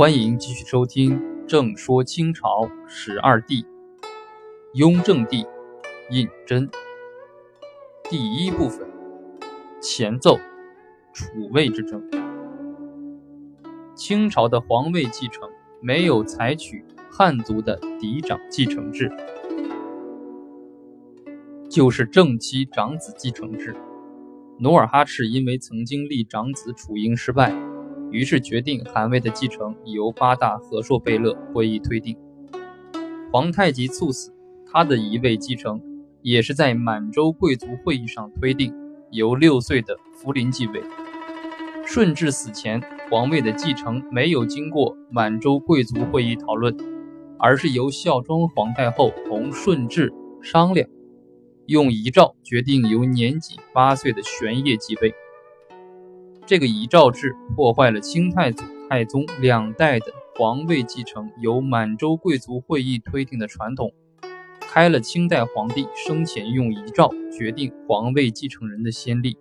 欢迎继续收听《正说清朝十二帝》，雍正帝胤禛。第一部分：前奏，储位之争。清朝的皇位继承没有采取汉族的嫡长继承制，就是正妻长子继承制。努尔哈赤因为曾经立长子楚英失败，于是决定汗位的继承由八大和硕贝勒会议推定。皇太极猝死，他的一位继承也是在满洲贵族会议上推定，由六岁的福临继位。顺治死前，皇位的继承没有经过满洲贵族会议讨论，而是由孝庄皇太后同顺治商量。用遗诏决定由年仅八岁的玄烨继位。这个遗诏制破坏了清太祖、太宗两代的皇位继承由满洲贵族会议推定的传统，开了清代皇帝生前用遗诏决定皇位继承人的先例。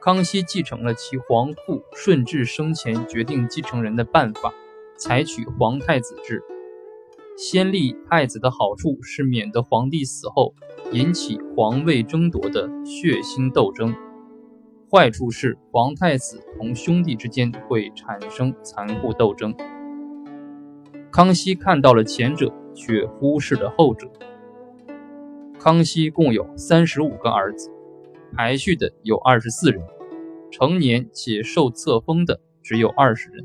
康熙继承了其皇父顺治生前决定继承人的办法，采取皇太子制。先立太子的好处是免得皇帝死后引起皇位争夺的血腥斗争，坏处是皇太子同兄弟之间会产生残酷斗争。康熙看到了前者，却忽视了后者。康熙共有三十五个儿子，排序的有二十四人，成年且受册封的只有二十人。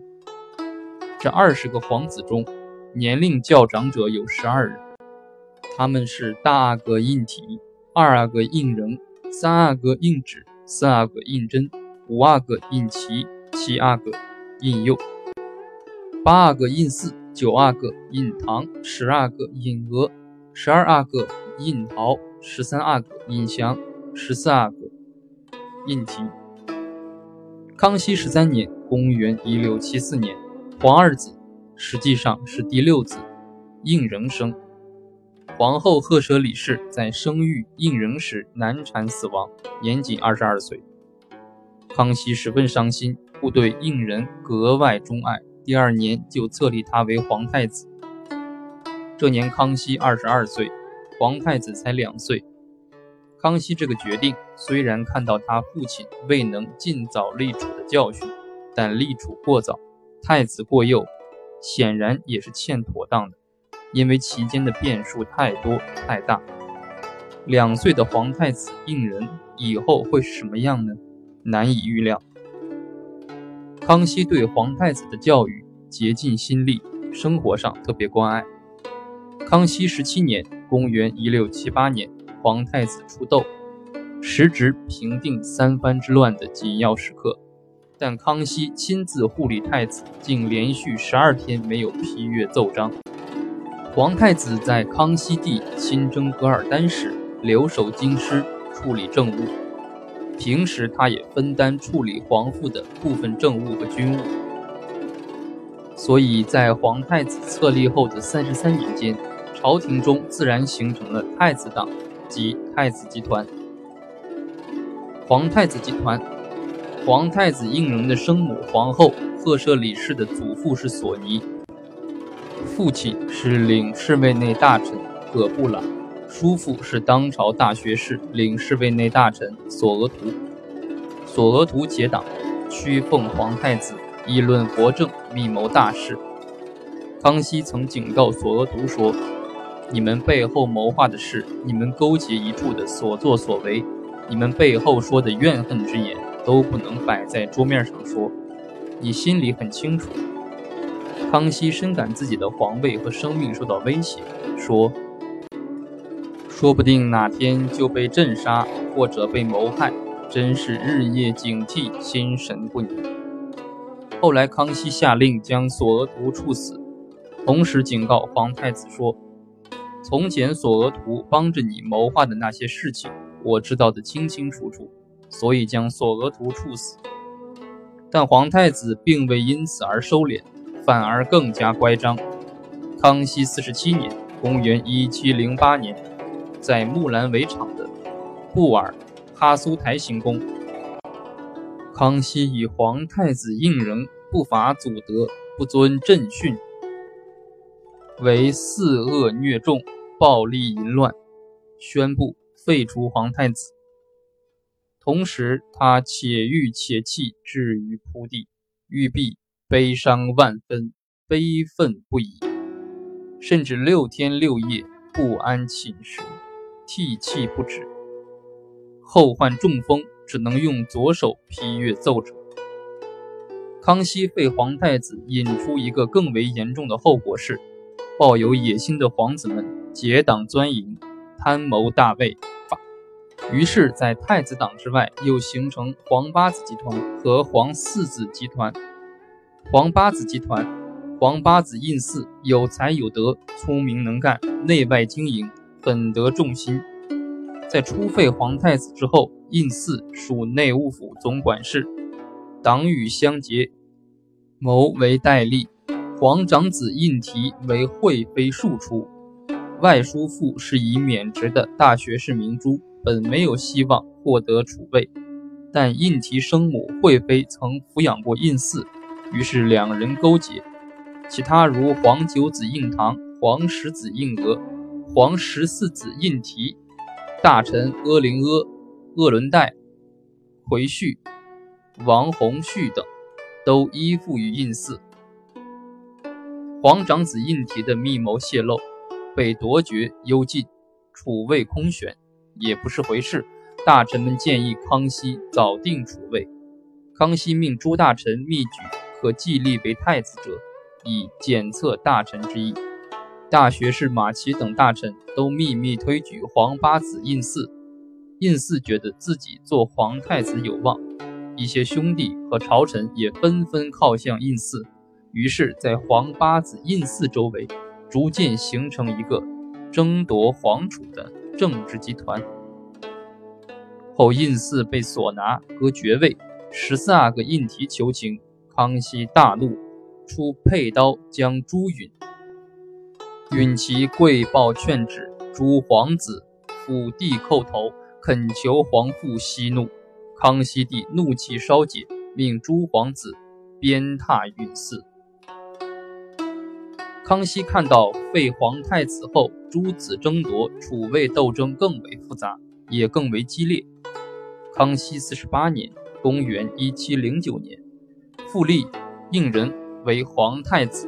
这二十个皇子中，年龄较长者有十二人，他们是大阿哥胤禔、二阿哥胤仁、三阿哥胤祉、四阿哥胤禛、五阿哥胤祺、七阿哥胤佑、八阿哥胤祀、九阿哥胤堂、十阿哥胤额、十二阿哥胤陶、十三阿哥胤祥、十四阿哥胤禔。康熙十三年（公元1674年），皇二子。实际上是第六子胤禛生，皇后赫舍里氏在生育胤禛时难产死亡，年仅二十二岁。康熙十分伤心，故对胤禛格外钟爱。第二年就册立他为皇太子。这年康熙二十二岁，皇太子才两岁。康熙这个决定虽然看到他父亲未能尽早立储的教训，但立储过早，太子过幼。显然也是欠妥当的，因为其间的变数太多太大。两岁的皇太子胤禛以后会是什么样呢？难以预料。康熙对皇太子的教育竭尽心力，生活上特别关爱。康熙十七年（公元1678年），皇太子出痘，时值平定三藩之乱的紧要时刻。但康熙亲自护理太子，竟连续十二天没有批阅奏章。皇太子在康熙帝亲征噶尔丹时留守京师处理政务，平时他也分担处理皇父的部分政务和军务。所以在皇太子册立后的三十三年间，朝廷中自然形成了太子党及太子集团。皇太子集团。皇太子胤禛的生母皇后赫舍里氏的祖父是索尼，父亲是领侍卫内大臣葛布朗，叔父是当朝大学士领侍卫内大臣索额图。索额图结党，屈奉皇太子，议论国政，密谋大事。康熙曾警告索额图说：“你们背后谋划的事，你们勾结一处的所作所为，你们背后说的怨恨之言。”都不能摆在桌面上说，你心里很清楚。康熙深感自己的皇位和生命受到威胁，说：“说不定哪天就被镇杀或者被谋害，真是日夜警惕，心神不宁。”后来，康熙下令将索额图处死，同时警告皇太子说：“从前索额图帮着你谋划的那些事情，我知道的清清楚楚。”所以将索额图处死，但皇太子并未因此而收敛，反而更加乖张。康熙四十七年（公元1708年），在木兰围场的布尔哈苏台行宫，康熙以皇太子胤禛不法祖德，不遵朕训，为肆恶虐众，暴力淫乱，宣布废除皇太子。同时，他且欲且弃，置于铺地，玉璧悲伤万分，悲愤不已，甚至六天六夜不安寝食，涕泣不止。后患中风，只能用左手批阅奏折。康熙废皇太子，引出一个更为严重的后果是，抱有野心的皇子们结党钻营，贪谋大位。于是，在太子党之外，又形成皇八子集团和皇四子集团。皇八子集团，皇八子胤祀有才有德，聪明能干，内外经营，很得众心。在初废皇太子之后，胤祀属内务府总管事，党羽相结，谋为代吏。皇长子胤禔为惠妃庶出，外叔父是以免职的大学士明珠。本没有希望获得储位，但胤禔生母惠妃曾抚养过胤祀，于是两人勾结。其他如皇九子胤堂、皇十子胤额、皇十四子胤提、大臣阿灵阿、鄂伦代、回旭、王弘绪等，都依附于胤祀。皇长子胤禔的密谋泄露，被夺爵幽禁，储位空悬。也不是回事。大臣们建议康熙早定储位。康熙命诸大臣密举可继立为太子者，以检测大臣之意。大学士马齐等大臣都秘密推举皇八子胤祀。胤祀觉得自己做皇太子有望，一些兄弟和朝臣也纷纷靠向胤祀，于是，在皇八子胤祀周围，逐渐形成一个争夺皇储的。政治集团后，胤祀被所拿，割爵位。十四阿哥胤禔求情，康熙大怒，出佩刀将朱允。允其跪报劝旨，诸皇子俯地叩头，恳求皇父息怒。康熙帝怒气稍解，命诸皇子鞭挞允祀。康熙看到废皇太子后，诸子争夺储位斗争更为复杂，也更为激烈。康熙四十八年（公元一七零九年），复立胤仁为皇太子。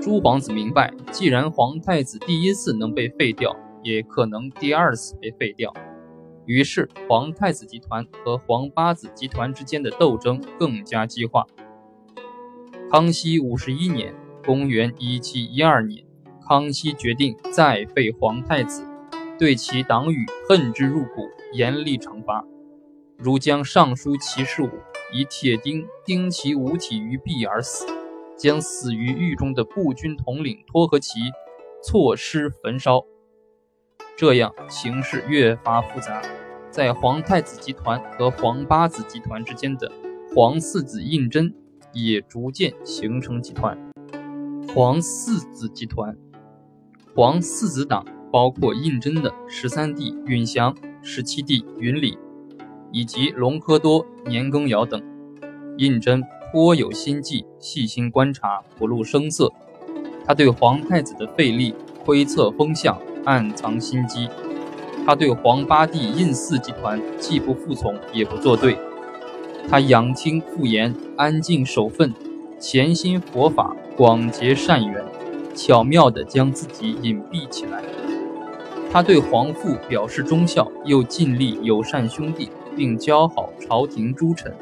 诸皇子明白，既然皇太子第一次能被废掉，也可能第二次被废掉，于是皇太子集团和皇八子集团之间的斗争更加激化。康熙五十一年。公元一七一二年，康熙决定再废皇太子，对其党羽恨之入骨，严厉惩罚，如将尚书骑士武以铁钉钉其五体于壁而死，将死于狱中的步军统领托和其错尸焚烧。这样形势越发复杂，在皇太子集团和皇八子集团之间的皇四子胤禛也逐渐形成集团。皇四子集团，皇四子党包括胤禛的十三弟允祥、十七弟允礼，以及隆科多、年羹尧等。胤禛颇有心计，细心观察，不露声色。他对皇太子的废立窥测风向，暗藏心机。他对皇八弟胤祀集团既不服从，也不作对。他养听复言，安静守分，潜心佛法。广结善缘，巧妙地将自己隐蔽起来。他对皇父表示忠孝，又尽力友善兄弟，并交好朝廷诸臣。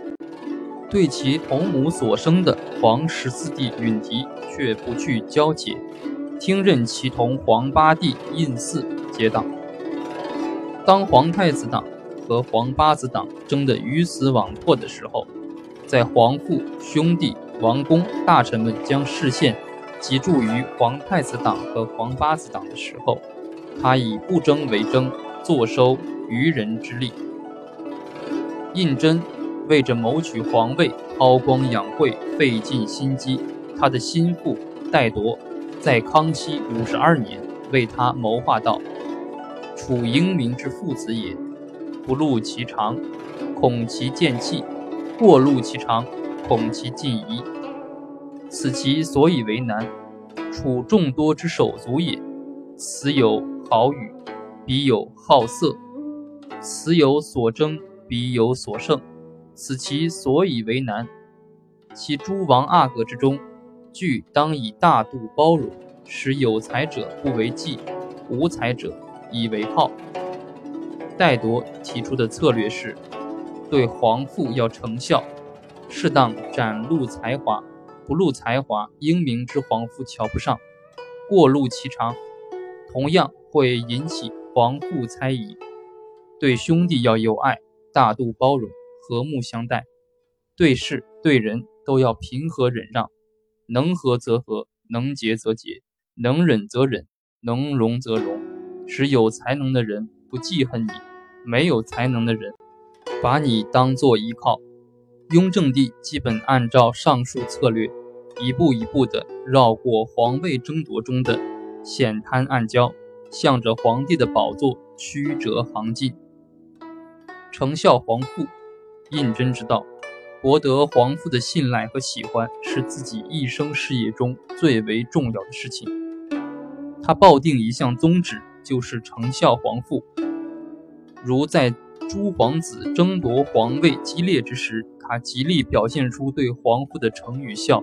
对其同母所生的皇十四弟允提，却不去交结，听任其同皇八弟胤祀结党。当皇太子党和皇八子党争得鱼死网破的时候，在皇父兄弟。王公大臣们将视线集中于皇太子党和皇八子党的时候，他以不争为争，坐收渔人之利。胤禛为着谋取皇位，韬光养晦，费尽心机。他的心腹戴铎在康熙五十二年为他谋划道：“楚英明之父子也，不露其长，恐其见气；过露其长。”恐其尽疑。此其所以为难，楚众多之手足也。此有好语，彼有好色，此有所争，彼有所胜。此其所以为难。其诸王阿哥之中，俱当以大度包容，使有才者不为忌，无才者以为好。戴铎提出的策略是，对皇父要成孝，适当展露才华，不露才华，英明之皇父瞧不上；过露其长，同样会引起皇父猜疑。对兄弟要友爱，大度包容，和睦相待；对事对人都要平和忍让，能和则和，能结则结，能忍则忍，能容则容，使有才能的人不记恨你。没有才能的人，把你当做依靠。雍正帝基本按照上述策略，一步一步地绕过皇位争夺中的险滩暗礁，向着皇帝的宝座曲折行进。成孝皇父，胤禛之道，博得皇父的信赖和喜欢，是自己一生事业中最为重要的事情。他抱定一项宗旨，就是成孝皇父。如在诸皇子争夺皇位激烈之时，他极力表现出对皇父的诚与孝，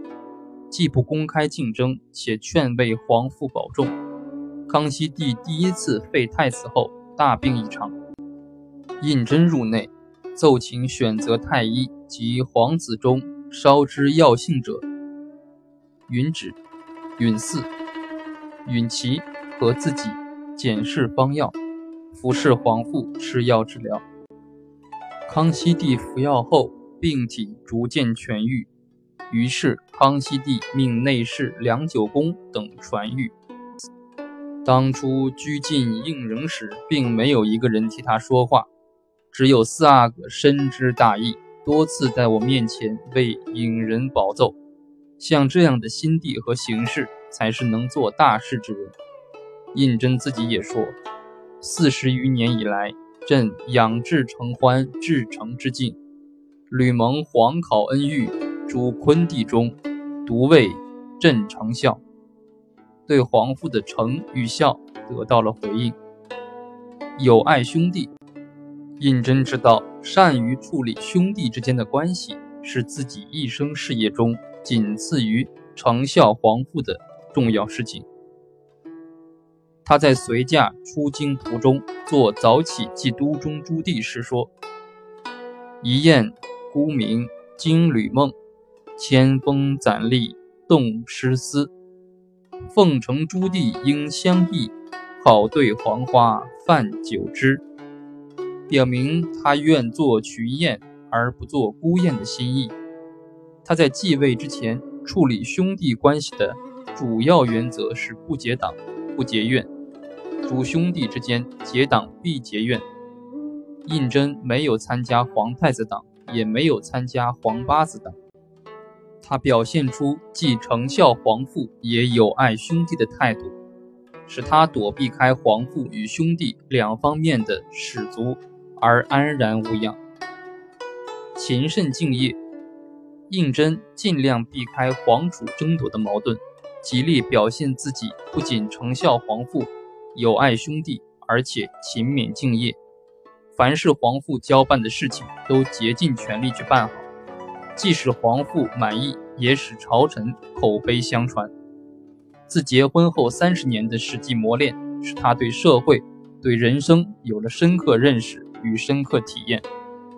既不公开竞争，且劝慰皇父保重。康熙帝第一次废太子后，大病一场，胤禛入内，奏请选择太医及皇子中稍知药性者，允旨、允嗣、允琪和自己检视方药。服侍皇父吃药治疗。康熙帝服药后，病体逐渐痊愈。于是，康熙帝命内侍梁九公等传谕。当初拘禁胤禛时，并没有一个人替他说话，只有四阿哥深知大义，多次在我面前为胤人保奏。像这样的心地和行事，才是能做大事之人。胤禛自己也说。四十余年以来，朕养志承欢，至诚之敬，屡蒙皇考恩遇，诸昆弟中，独为朕成孝。对皇父的诚与孝得到了回应。友爱兄弟，胤禛知道，善于处理兄弟之间的关系，是自己一生事业中仅次于成孝皇父的重要事情。他在随驾出京途中，做早起祭都中朱棣时说：“一雁孤鸣惊旅梦，千峰攒立动诗思。奉承朱棣应相忆，好对黄花泛酒枝。”表明他愿做群雁而不做孤雁的心意。他在继位之前，处理兄弟关系的主要原则是不结党、不结怨。主兄弟之间结党必结怨。胤禛没有参加皇太子党，也没有参加皇八子党。他表现出既承孝皇父，也有爱兄弟的态度，使他躲避开皇父与兄弟两方面的使足，而安然无恙。勤慎敬业，胤禛尽量避开皇储争夺的矛盾，极力表现自己不仅承孝皇父。友爱兄弟，而且勤勉敬业，凡是皇父交办的事情都竭尽全力去办好，既使皇父满意，也使朝臣口碑相传。自结婚后三十年的实际磨练，使他对社会、对人生有了深刻认识与深刻体验，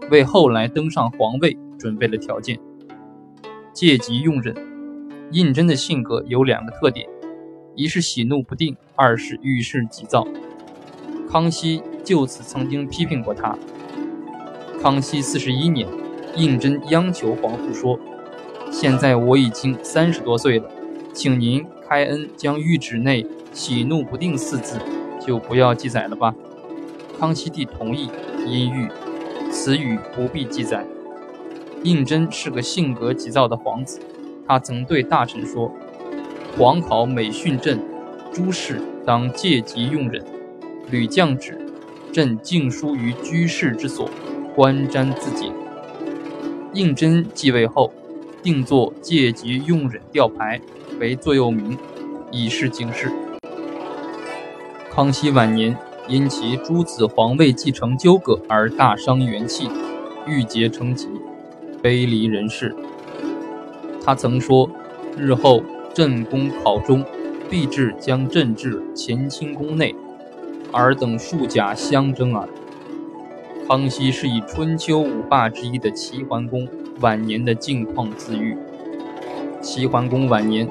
为后来登上皇位准备了条件。借机用忍，胤禛的性格有两个特点。一是喜怒不定，二是遇事急躁。康熙就此曾经批评过他。康熙四十一年，胤禛央求皇父说：“现在我已经三十多岁了，请您开恩将谕旨内‘喜怒不定’四字就不要记载了吧。”康熙帝同意，因谕此语不必记载。胤禛是个性格急躁的皇子，他曾对大臣说。皇考每训朕，诸事当借急用忍。屡降旨，朕敬书于居士之所，观瞻自谨。胤禛继位后，定作借机用忍吊牌为座右铭，以示警示。康熙晚年因其诸子皇位继承纠葛而大伤元气，郁结成疾，悲离人世。他曾说：“日后朕宫考中，必至将朕至乾清宫内，尔等数甲相争耳。”康熙是以春秋五霸之一的齐桓公晚年的境况自喻。齐桓公晚年，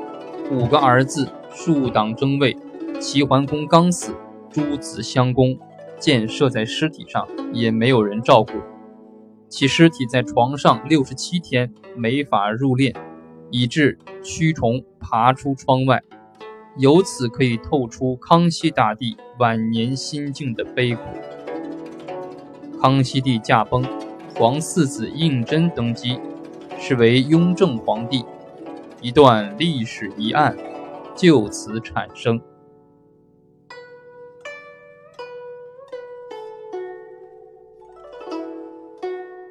五个儿子数党争位。齐桓公刚死，诸子相攻，箭射在尸体上，也没有人照顾。其尸体在床上六十七天没法入殓，以致蛆虫爬出窗外。由此可以透出康熙大帝晚年心境的悲苦。康熙帝驾崩，皇四子胤禛登基，是为雍正皇帝，一段历史疑案就此产生。